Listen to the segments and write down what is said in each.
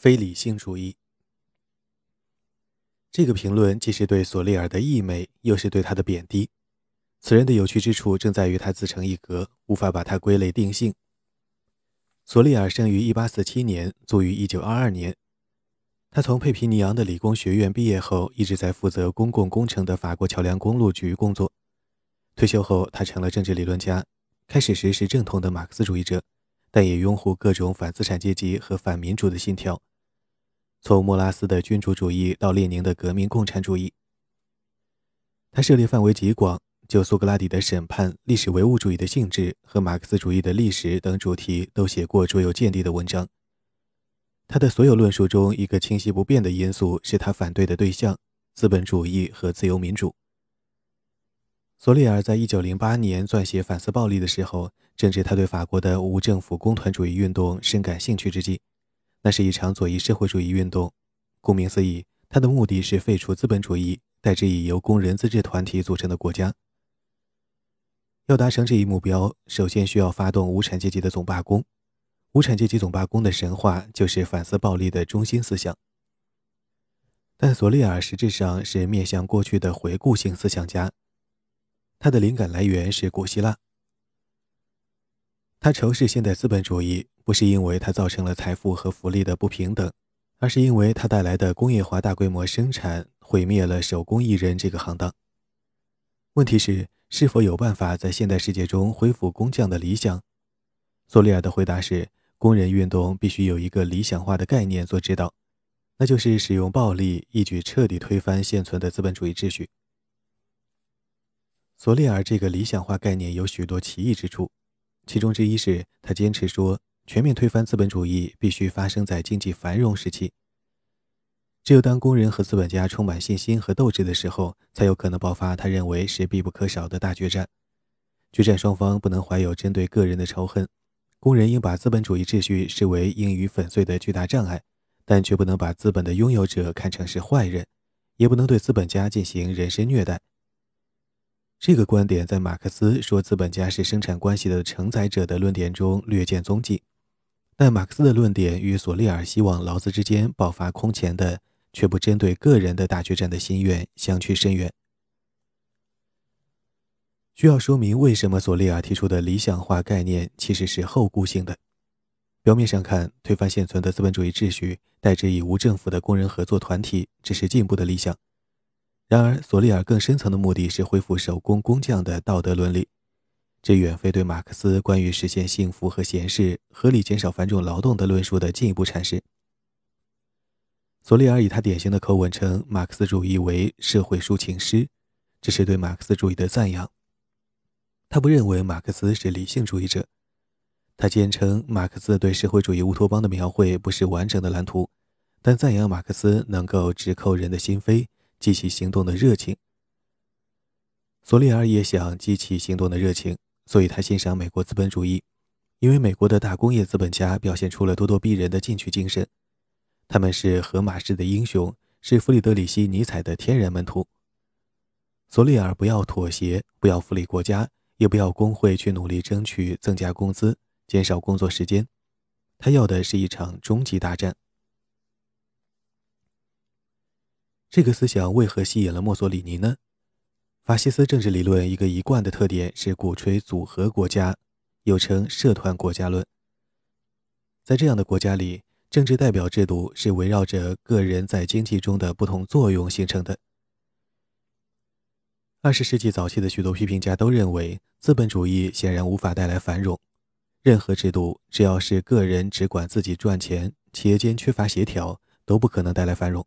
非理性主义。这个评论既是对索利尔的溢美，又是对他的贬低。此人的有趣之处正在于他自成一格，无法把他归类定性。索利尔生于1847年，卒于1922年。他从佩皮尼昂的理工学院毕业后，一直在负责公共工程的法国桥梁公路局工作。退休后，他成了政治理论家。开始时是正统的马克思主义者，但也拥护各种反资产阶级和反民主的信条。从莫拉斯的君主主义到列宁的革命共产主义，他涉猎范围极广，就苏格拉底的审判、历史唯物主义的性质和马克思主义的历史等主题都写过卓有见地的文章。他的所有论述中，一个清晰不变的因素是他反对的对象——资本主义和自由民主。索利尔在一九零八年撰写反思暴力的时候，正值他对法国的无政府工团主义运动深感兴趣之际。那是一场左翼社会主义运动，顾名思义，它的目的是废除资本主义，代之以由工人自治团体组成的国家。要达成这一目标，首先需要发动无产阶级的总罢工。无产阶级总罢工的神话就是反思暴力的中心思想。但索利尔实质上是面向过去的回顾性思想家，他的灵感来源是古希腊。他仇视现代资本主义。不是因为它造成了财富和福利的不平等，而是因为它带来的工业化大规模生产毁灭了手工艺人这个行当。问题是，是否有办法在现代世界中恢复工匠的理想？索利尔的回答是：工人运动必须有一个理想化的概念做指导，那就是使用暴力一举彻底推翻现存的资本主义秩序。索利尔这个理想化概念有许多奇异之处，其中之一是他坚持说。全面推翻资本主义必须发生在经济繁荣时期。只有当工人和资本家充满信心和斗志的时候，才有可能爆发他认为是必不可少的大决战。决战双方不能怀有针对个人的仇恨，工人应把资本主义秩序视为应予粉碎的巨大障碍，但却不能把资本的拥有者看成是坏人，也不能对资本家进行人身虐待。这个观点在马克思说资本家是生产关系的承载者的论点中略见踪迹。但马克思的论点与索利尔希望劳资之间爆发空前的却不针对个人的大决战的心愿相去甚远。需要说明为什么索利尔提出的理想化概念其实是后顾性的。表面上看，推翻现存的资本主义秩序，代之以无政府的工人合作团体，只是进步的理想。然而，索利尔更深层的目的是恢复手工工匠的道德伦理。这远非对马克思关于实现幸福和闲适、合理减少繁重劳动的论述的进一步阐释。索利尔以他典型的口吻称马克思主义为社会抒情诗，这是对马克思主义的赞扬。他不认为马克思是理性主义者，他坚称马克思对社会主义乌托邦的描绘不是完整的蓝图，但赞扬马克思能够直扣人的心扉，激起行动的热情。索利尔也想激起行动的热情。所以他欣赏美国资本主义，因为美国的大工业资本家表现出了咄咄逼人的进取精神，他们是荷马式的英雄，是弗里德里希·尼采的天然门徒。索利尔不要妥协，不要福利国家，也不要工会去努力争取增加工资、减少工作时间，他要的是一场终极大战。这个思想为何吸引了墨索里尼呢？法西斯政治理论一个一贯的特点是鼓吹组合国家，又称社团国家论。在这样的国家里，政治代表制度是围绕着个人在经济中的不同作用形成的。二十世纪早期的许多批评家都认为，资本主义显然无法带来繁荣。任何制度只要是个人只管自己赚钱，企业间缺乏协调，都不可能带来繁荣。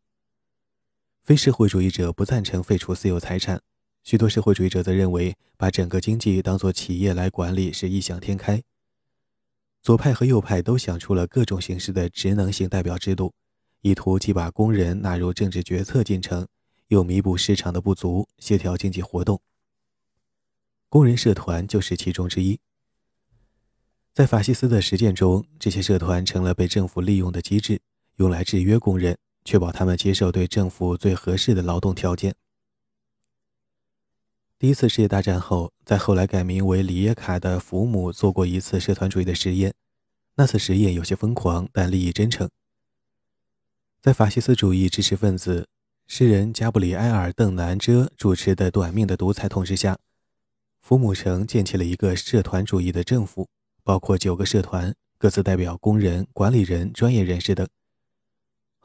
非社会主义者不赞成废除私有财产。许多社会主义者则认为，把整个经济当作企业来管理是异想天开。左派和右派都想出了各种形式的职能性代表制度，意图既把工人纳入政治决策进程，又弥补市场的不足，协调经济活动。工人社团就是其中之一。在法西斯的实践中，这些社团成了被政府利用的机制，用来制约工人，确保他们接受对政府最合适的劳动条件。第一次世界大战后，在后来改名为里耶卡的福姆做过一次社团主义的实验。那次实验有些疯狂，但利益真诚。在法西斯主义知识分子诗人加布里埃尔·邓南遮主持的短命的独裁统治下，福姆城建起了一个社团主义的政府，包括九个社团，各自代表工人、管理人、专业人士等。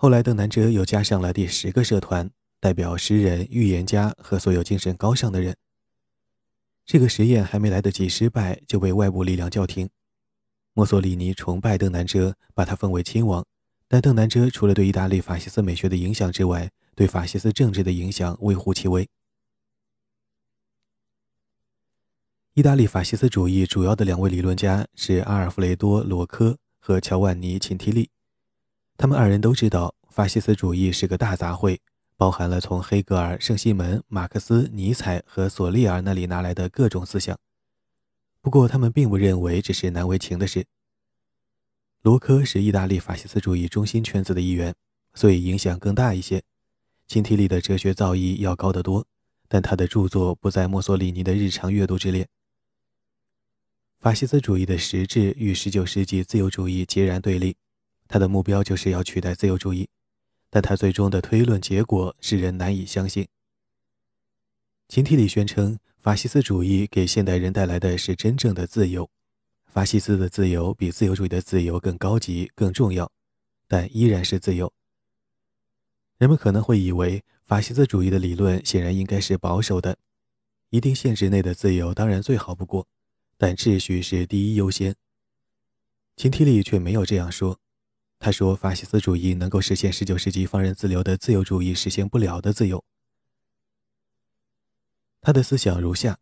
后来，邓南遮又加上了第十个社团，代表诗人、预言家和所有精神高尚的人。这个实验还没来得及失败，就被外部力量叫停。墨索里尼崇拜邓南遮，把他封为亲王。但邓南遮除了对意大利法西斯美学的影响之外，对法西斯政治的影响微乎其微。意大利法西斯主义主要的两位理论家是阿尔弗雷多·罗科和乔万尼·琴提利。他们二人都知道，法西斯主义是个大杂烩，包含了从黑格尔、圣西门、马克思、尼采和索利尔那里拿来的各种思想。不过，他们并不认为这是难为情的事。罗科是意大利法西斯主义中心圈子的一员，所以影响更大一些。琴提利的哲学造诣要高得多，但他的著作不在墨索里尼的日常阅读之列。法西斯主义的实质与19世纪自由主义截然对立，他的目标就是要取代自由主义，但他最终的推论结果使人难以相信。琴提里宣称，法西斯主义给现代人带来的是真正的自由。法西斯的自由比自由主义的自由更高级、更重要，但依然是自由。人们可能会以为，法西斯主义的理论显然应该是保守的，一定限制内的自由当然最好不过，但秩序是第一优先。秦提里却没有这样说，他说，法西斯主义能够实现19世纪放任自流的自由主义实现不了的自由。他的思想如下：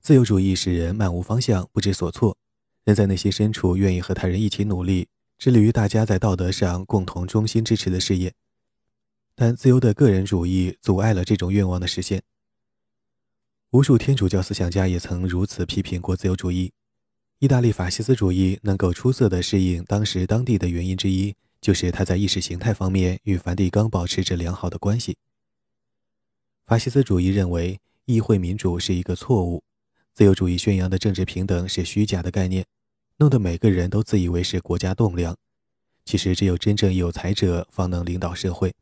自由主义使人漫无方向、不知所措。人在内心深处愿意和他人一起努力，致力于大家在道德上共同衷心支持的事业，但自由的个人主义阻碍了这种愿望的实现。无数天主教思想家也曾如此批评过自由主义。意大利法西斯主义能够出色地适应当时当地的原因之一，就是他在意识形态方面与梵蒂冈保持着良好的关系。法西斯主义认为议会民主是一个错误。自由主义宣扬的政治平等是虚假的概念，弄得每个人都自以为是国家栋梁。其实，只有真正有才者方能领导社会。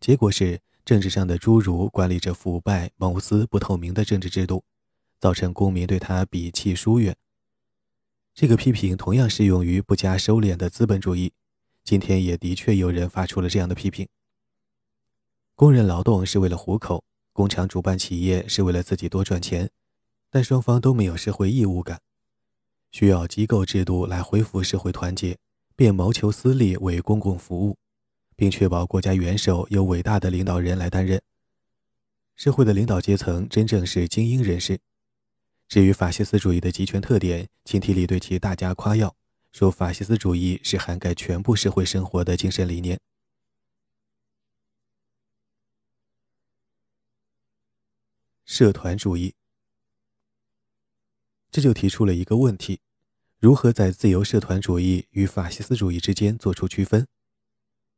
结果是，政治上的侏儒管理着腐败、谋私、不透明的政治制度，造成公民对他鄙弃疏远。这个批评同样适用于不加收敛的资本主义。今天也的确有人发出了这样的批评：工人劳动是为了糊口，工厂主办企业是为了自己多赚钱。但双方都没有社会义务感，需要机构制度来恢复社会团结，便谋求私利为公共服务，并确保国家元首由伟大的领导人来担任。社会的领导阶层真正是精英人士。至于法西斯主义的集权特点，秦提里对其大加夸耀，说法西斯主义是涵盖全部社会生活的精神理念。社团主义。这就提出了一个问题：如何在自由社团主义与法西斯主义之间做出区分？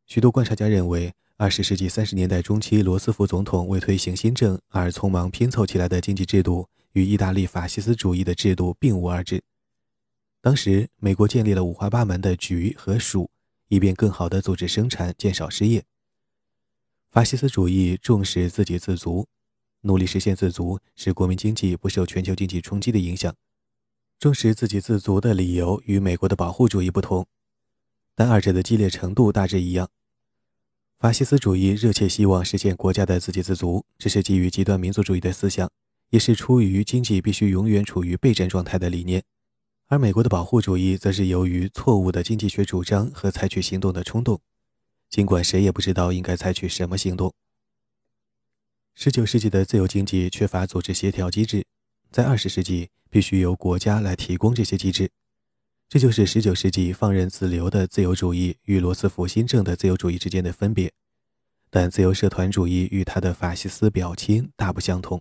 许多观察家认为，二十世纪三十年代中期罗斯福总统为推行新政而匆忙拼凑起来的经济制度，与意大利法西斯主义的制度并无二致。当时，美国建立了五花八门的局和属，以便更好地组织生产，减少失业。法西斯主义重视自给自足。努力实现自足，使国民经济不受全球经济冲击的影响。重视自给自足的理由与美国的保护主义不同，但二者的激烈程度大致一样。法西斯主义热切希望实现国家的自给自足，这是基于极端民族主义的思想，也是出于经济必须永远处于备战状态的理念。而美国的保护主义则是由于错误的经济学主张和采取行动的冲动，尽管谁也不知道应该采取什么行动。十九世纪的自由经济缺乏组织协调机制，在二十世纪必须由国家来提供这些机制，这就是十九世纪放任自流的自由主义与罗斯福新政的自由主义之间的分别。但自由社团主义与他的法西斯表亲大不相同。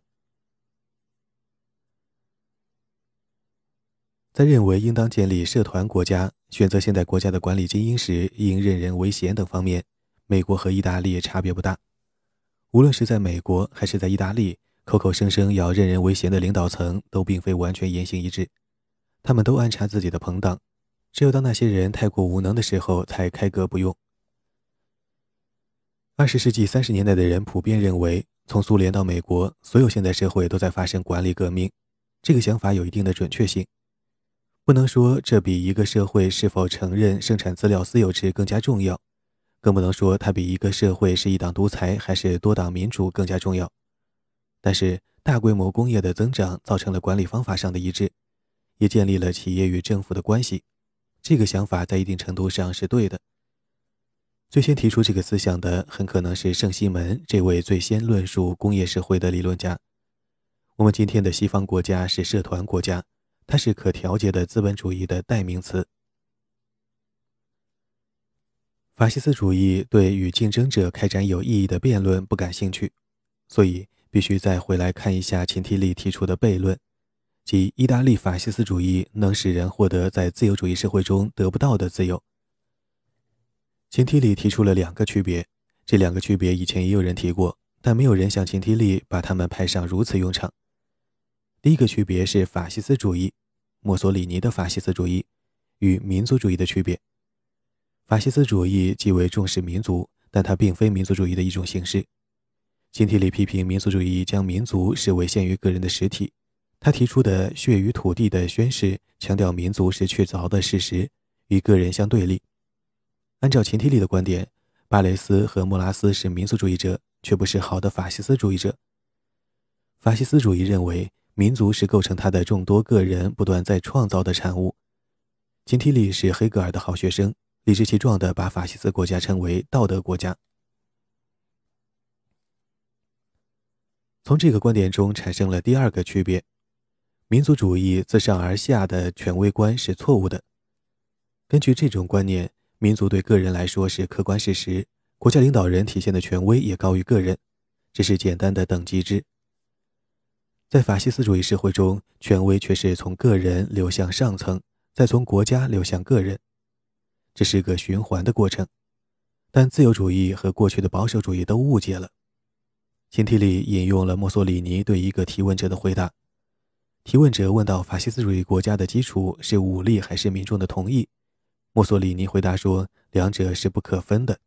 在认为应当建立社团国家、选择现代国家的管理精英时，应任人唯贤等方面，美国和意大利差别不大。无论是在美国还是在意大利，口口声声要任人唯贤的领导层都并非完全言行一致，他们都安插自己的朋党，只有当那些人太过无能的时候才开革不用。二十世纪三十年代的人普遍认为，从苏联到美国，所有现代社会都在发生管理革命。这个想法有一定的准确性，不能说这比一个社会是否承认生产资料私有制更加重要，更不能说它比一个社会是一党独裁还是多党民主更加重要。但是，大规模工业的增长造成了管理方法上的一致，也建立了企业与政府的关系。这个想法在一定程度上是对的。最先提出这个思想的很可能是圣西门这位最先论述工业社会的理论家。我们今天的西方国家是社团国家，它是可调节的资本主义的代名词。法西斯主义对与竞争者开展有意义的辩论不感兴趣，所以必须再回来看一下秦提利提出的悖论，即意大利法西斯主义能使人获得在自由主义社会中得不到的自由。秦提里提出了两个区别，这两个区别以前也有人提过，但没有人像秦提里把它们派上如此用场。第一个区别是法西斯主义，墨索里尼的法西斯主义与民族主义的区别。法西斯主义极为重视民族，但它并非民族主义的一种形式。秦提里批评民族主义将民族视为限于个人的实体，他提出的血与土地的宣誓强调民族是确凿的事实，与个人相对立。按照秦提里的观点，巴雷斯和莫拉斯是民族主义者，却不是好的法西斯主义者。法西斯主义认为，民族是构成他的众多个人不断在创造的产物。秦提利是黑格尔的好学生，理直气壮地把法西斯国家称为道德国家。从这个观点中产生了第二个区别：民族主义自上而下的权威观是错误的。根据这种观念。民族对个人来说是客观事实，国家领导人体现的权威也高于个人，这是简单的等级制。在法西斯主义社会中，权威却是从个人流向上层，再从国家流向个人，这是个循环的过程。但自由主义和过去的保守主义都误解了。前提里引用了墨索里尼对一个提问者的回答，提问者问到：法西斯主义国家的基础是武力还是民众的同意？墨索里尼回答说：“两者是不可分的。”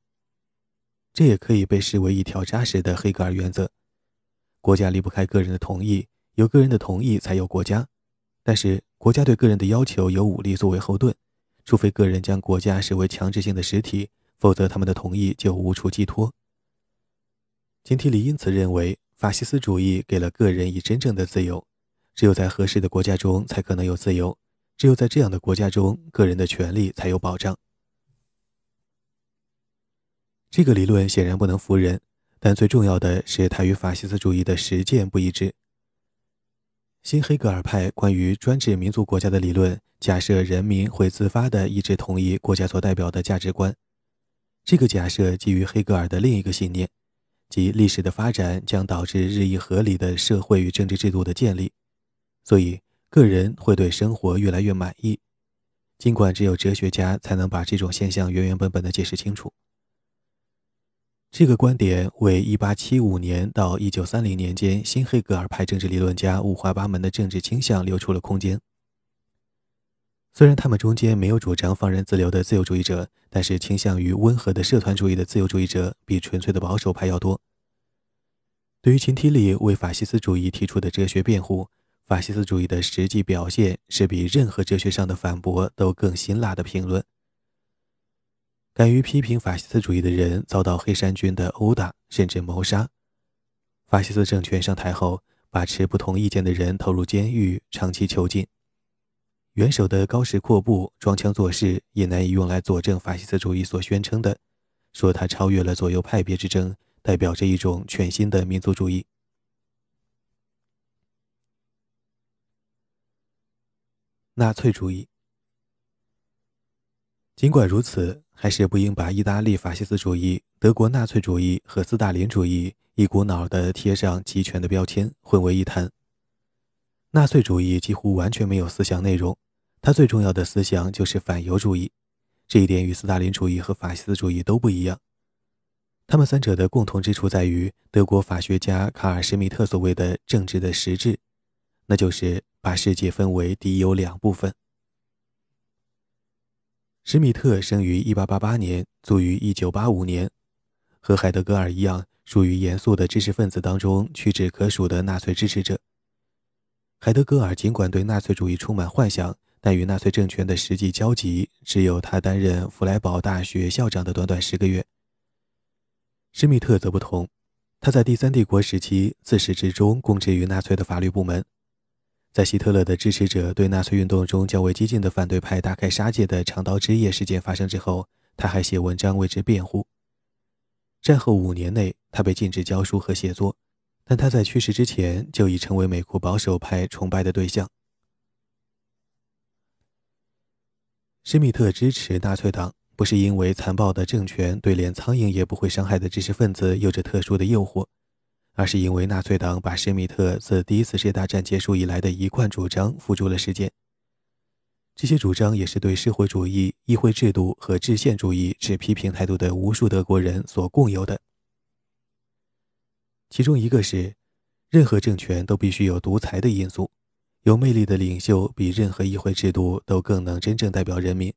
这也可以被视为一条扎实的黑格尔原则：国家离不开个人的同意，有个人的同意才有国家。但是，国家对个人的要求有武力作为后盾，除非个人将国家视为强制性的实体，否则他们的同意就无处寄托。金提里因此认为，法西斯主义给了个人以真正的自由，只有在合适的国家中才可能有自由。只有在这样的国家中，个人的权利才有保障。这个理论显然不能服人，但最重要的是它与法西斯主义的实践不一致。新黑格尔派关于专制民族国家的理论，假设人民会自发地一致同意国家所代表的价值观。这个假设基于黑格尔的另一个信念，即历史的发展将导致日益合理的社会与政治制度的建立，所以。个人会对生活越来越满意，尽管只有哲学家才能把这种现象原原本本的解释清楚。这个观点为1875年到1930年间新黑格尔派政治理论家五花八门的政治倾向留出了空间。虽然他们中间没有主张放任自流的自由主义者，但是倾向于温和的社团主义的自由主义者比纯粹的保守派要多。对于秦提里为法西斯主义提出的哲学辩护。法西斯主义的实际表现是比任何哲学上的反驳都更辛辣的评论。敢于批评法西斯主义的人遭到黑山军的殴打甚至谋杀。法西斯政权上台后，把持不同意见的人投入监狱，长期囚禁。元首的高士阔步装腔作势，也难以用来佐证法西斯主义所宣称的，说他超越了左右派别之争，代表着一种全新的民族主义。纳粹主义。尽管如此，还是不应把意大利法西斯主义、德国纳粹主义和斯大林主义一股脑地贴上集权的标签，混为一谈。纳粹主义几乎完全没有思想内容，它最重要的思想就是反犹主义。这一点与斯大林主义和法西斯主义都不一样。他们三者的共同之处在于德国法学家卡尔·施密特所谓的“政治的实质”，那就是。把世界分为敌友两部分。施密特生于1888年，卒于1985年。和海德格尔一样，属于严肃的知识分子当中屈指可数的纳粹支持者。海德格尔尽管对纳粹主义充满幻想，但与纳粹政权的实际交集只有他担任弗莱堡大学校长的短短十个月。施密特则不同，他在第三帝国时期自始至终供职于纳粹的法律部门。在希特勒的支持者对纳粹运动中较为激进的反对派大开杀戒的长刀之夜事件发生之后，他还写文章为之辩护。战后五年内，他被禁止教书和写作，但他在去世之前就已成为美国保守派崇拜的对象。施密特支持纳粹党。不是因为残暴的政权对连苍蝇也不会伤害的知识分子有着特殊的诱惑，而是因为纳粹党把施密特自第一次世界大战结束以来的一贯主张付诸了实践。这些主张也是对社会主义、议会制度和制宪主义持批评态度的无数德国人所共有的。其中一个是，任何政权都必须有独裁的因素，有魅力的领袖比任何议会制度都更能真正代表人民。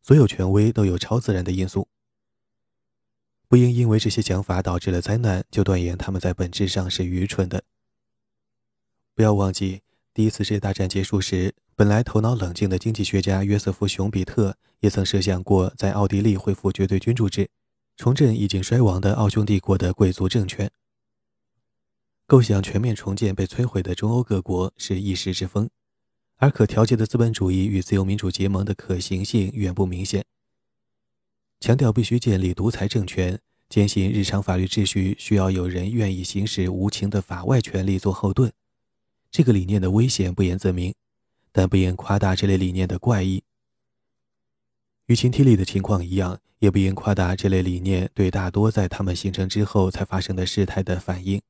所有权威都有超自然的因素，不应因为这些想法导致了灾难就断言他们在本质上是愚蠢的。不要忘记，第一次世界大战结束时，本来头脑冷静的经济学家约瑟夫·熊彼特也曾设想过在奥地利恢复绝对君主制，重振已经衰亡的奥匈帝国的贵族政权。构想全面重建被摧毁的中欧各国是一时之风。而可调节的资本主义与自由民主结盟的可行性远不明显。强调必须建立独裁政权，坚信日常法律秩序需要有人愿意行使无情的法外权力做后盾。这个理念的危险不言自明，但不应夸大这类理念的怪异。与秦体里的情况一样，也不应夸大这类理念对大多在他们形成之后才发生的事态的反应，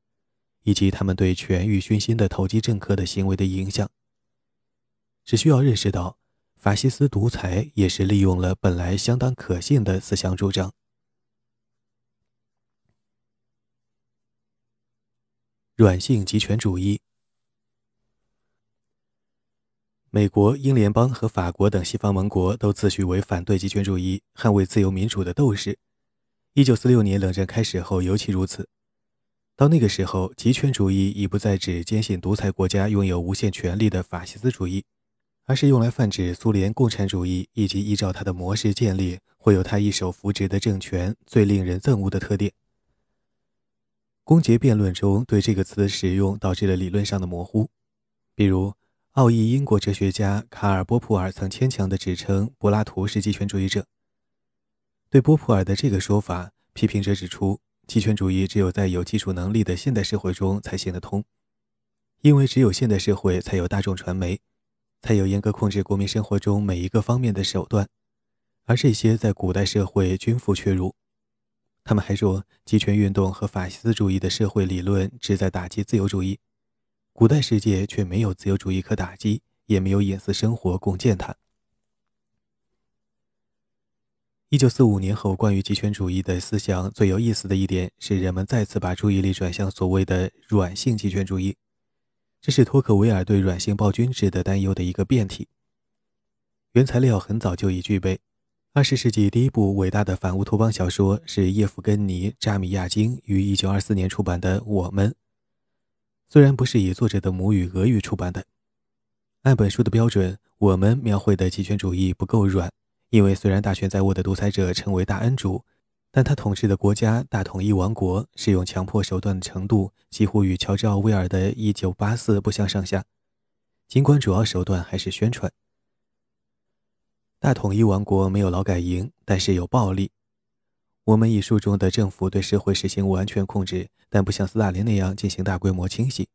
以及他们对权欲熏心的投机政客的行为的影响。只需要认识到，法西斯独裁也是利用了本来相当可信的思想主张。软性集权主义。美国、英联邦和法国等西方盟国都自诩为反对集权主义、捍卫自由民主的斗士。一九四六年冷战开始后尤其如此。到那个时候，集权主义已不再指坚信独裁国家拥有无限权力的法西斯主义。而是用来泛指苏联共产主义以及依照它的模式建立或有他一手扶植的政权最令人憎恶的特点。公结辩论中对这个词的使用导致了理论上的模糊，比如奥义英国哲学家卡尔波普尔曾牵强地指称柏拉图是极权主义者。对波普尔的这个说法，批评者指出，极权主义只有在有技术能力的现代社会中才行得通，因为只有现代社会才有大众传媒。才有严格控制国民生活中每一个方面的手段，而这些在古代社会均复缺如。他们还说，集权运动和法西斯主义的社会理论旨在打击自由主义，古代世界却没有自由主义可打击，也没有隐私生活供践踏。一九四五年后，关于极权主义的思想最有意思的一点是，人们再次把注意力转向所谓的软性极权主义。这是托克维尔对软性暴君制的担忧的一个变体。原材料很早就已具备。二十世纪第一部伟大的反乌托邦小说是叶夫根尼·扎米亚金于一九二四年出版的《我们》，虽然不是以作者的母语俄语出版的。按本书的标准，《我们》描绘的极权主义不够软，因为虽然大权在握的独裁者成为大恩主。但他统治的国家大统一王国使用强迫手段的程度几乎与乔治奥威尔的《一九八四》不相上下，尽管主要手段还是宣传。大统一王国没有劳改营，但是有暴力。我们一书中的政府对社会实行完全控制，但不像斯大林那样进行大规模清洗。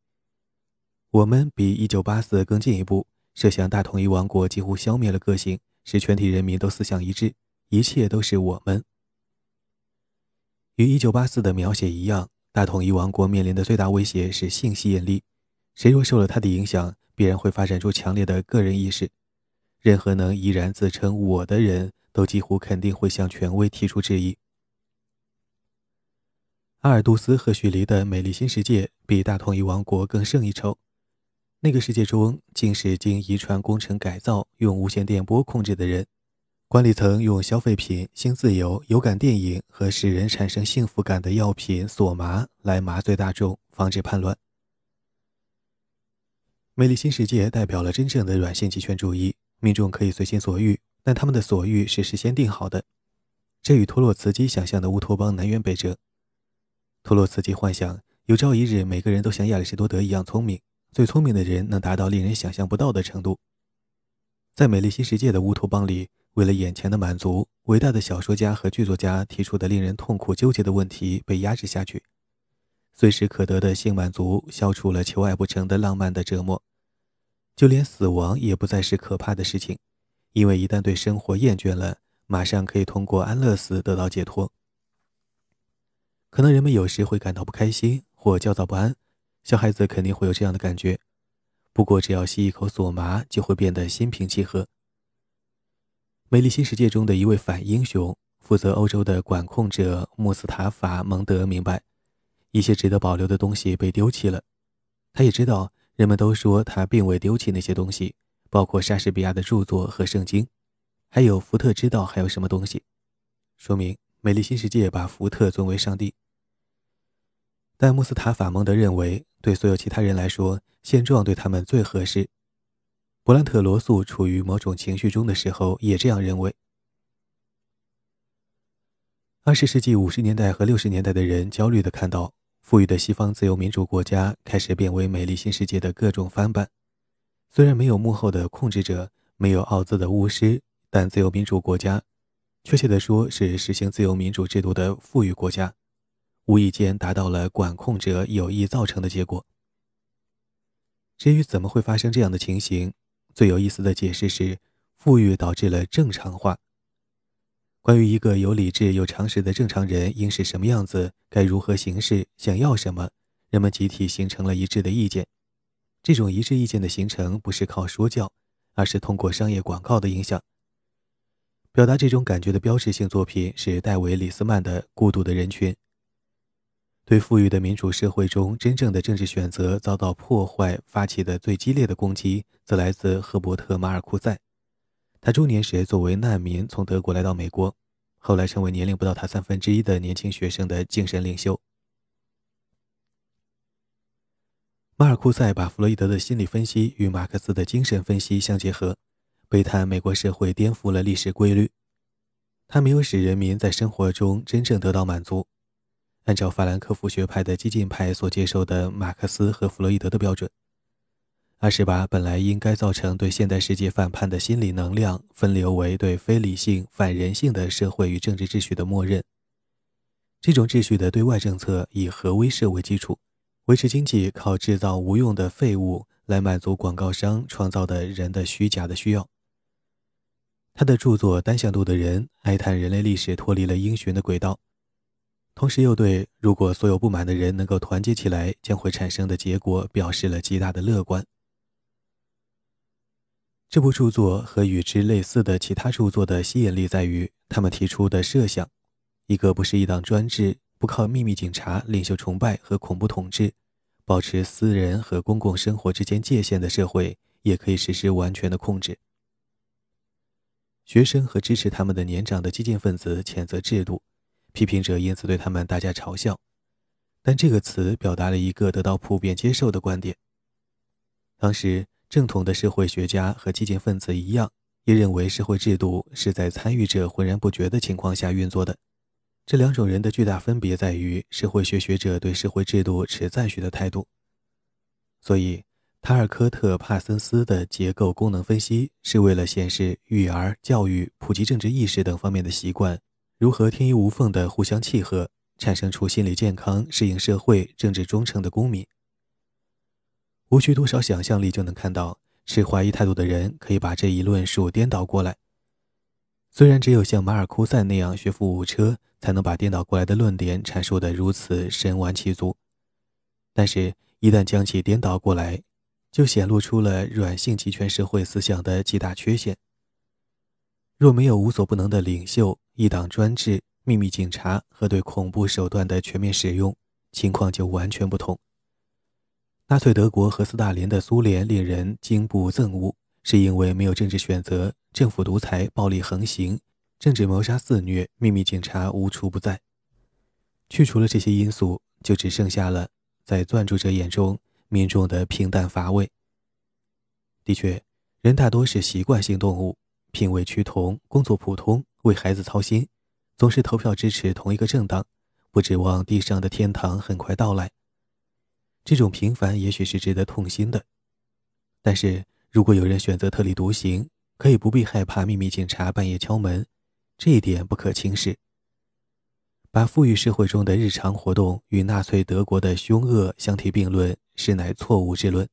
我们比《一九八四》更进一步，设想大统一王国几乎消灭了个性，使全体人民都思想一致，一切都是我们。与一九八四的描写一样，大统一王国面临的最大威胁是性吸引力。谁若受了他的影响，必然会发展出强烈的个人意识。任何能怡然自称“我”的人都几乎肯定会向权威提出质疑。阿尔杜斯和许黎的美丽新世界比大统一王国更胜一筹。那个世界中，竟是经遗传工程改造、用无线电波控制的人。管理层用消费品、新自由、有感电影和使人产生幸福感的药品索麻来麻醉大众，防止叛乱。美丽新世界代表了真正的软性极权主义，民众可以随心所欲，但他们的所欲是事先定好的。这与托洛茨基想象的乌托邦南辕北辙。托洛茨基幻想有朝一日每个人都像亚里士多德一样聪明，最聪明的人能达到令人想象不到的程度。在美丽新世界的乌托邦里，为了眼前的满足，伟大的小说家和剧作家提出的令人痛苦纠结的问题被压制下去。随时可得的性满足消除了求爱不成的浪漫的折磨，就连死亡也不再是可怕的事情，因为一旦对生活厌倦了，马上可以通过安乐死得到解脱。可能人们有时会感到不开心或焦躁不安，小孩子肯定会有这样的感觉。不过，只要吸一口索麻，就会变得心平气和。美丽新世界中的一位反英雄，负责欧洲的管控者穆斯塔法·蒙德明白，一些值得保留的东西被丢弃了。他也知道，人们都说他并未丢弃那些东西，包括莎士比亚的著作和圣经，还有福特知道还有什么东西，说明美丽新世界把福特尊为上帝。但穆斯塔法·蒙德认为，对所有其他人来说，现状对他们最合适。勃兰特·罗素处于某种情绪中的时候，也这样认为。二十世纪五十年代和六十年代的人焦虑地看到，富裕的西方自由民主国家开始变为美丽新世界的各种翻版。虽然没有幕后的控制者，没有奥兹的巫师，但自由民主国家，确切地说是实行自由民主制度的富裕国家。无意间达到了管控者有意造成的结果。至于怎么会发生这样的情形，最有意思的解释是，富裕导致了正常化。关于一个有理智、有常识的正常人应是什么样子，该如何行事，想要什么，人们集体形成了一致的意见。这种一致意见的形成不是靠说教，而是通过商业广告的影响。表达这种感觉的标志性作品是戴维·李斯曼的《孤独的人群》。对富裕的民主社会中真正的政治选择遭到破坏发起的最激烈的攻击，则来自赫伯特·马尔库塞。他中年时作为难民从德国来到美国，后来成为年龄不到他三分之一的年轻学生的精神领袖。马尔库塞把弗洛伊德的心理分析与马克思的精神分析相结合，悲叹美国社会颠覆了历史规律，他没有使人民在生活中真正得到满足。按照法兰克福学派的激进派所接受的马克思和弗洛伊德的标准，而是把本来应该造成对现代世界反叛的心理能量分流为对非理性、反人性的社会与政治秩序的默认。这种秩序的对外政策以核威慑为基础，维持经济靠制造无用的废物来满足广告商创造的人的虚假的需要。他的著作《单向度的人》哀叹人类历史脱离了应循的轨道。同时又对如果所有不满的人能够团结起来，将会产生的结果表示了极大的乐观。这部著作和与之类似的其他著作的吸引力在于，他们提出的设想：一个不是一党专制、不靠秘密警察、领袖崇拜和恐怖统治，保持私人和公共生活之间界限的社会，也可以实施完全的控制。学生和支持他们的年长的激进分子谴责制度。批评者因此对他们大加嘲笑，但这个词表达了一个得到普遍接受的观点。当时，正统的社会学家和激进分子一样，也认为社会制度是在参与者浑然不觉的情况下运作的。这两种人的巨大分别在于，社会学学者对社会制度持赞许的态度。所以，塔尔科特·帕森斯的结构功能分析是为了显示育儿、教育、普及政治意识等方面的习惯。如何天衣无缝地互相契合，产生出心理健康、适应社会、政治忠诚的公民？无需多少想象力就能看到，持怀疑态度的人可以把这一论述颠倒过来。虽然只有像马尔库塞那样学富五车，才能把颠倒过来的论点阐述得如此神完其足，但是，一旦将其颠倒过来，就显露出了软性集权社会思想的极大缺陷。若没有无所不能的领袖，一党专制、秘密警察和对恐怖手段的全面使用，情况就完全不同。纳粹德国和斯大林的苏联令人惊怖憎恶，是因为没有政治选择，政府独裁，暴力横行，政治谋杀肆虐，秘密警察无处不在。去除了这些因素，就只剩下了在钻注者眼中民众的平淡乏味。的确，人大多是习惯性动物，品味趋同，工作普通，为孩子操心，总是投票支持同一个政党，不指望地上的天堂很快到来。这种平凡也许是值得痛心的，但是如果有人选择特立独行，可以不必害怕秘密警察半夜敲门，这一点不可轻视。把富裕社会中的日常活动与纳粹德国的凶恶相提并论，实乃错误之论。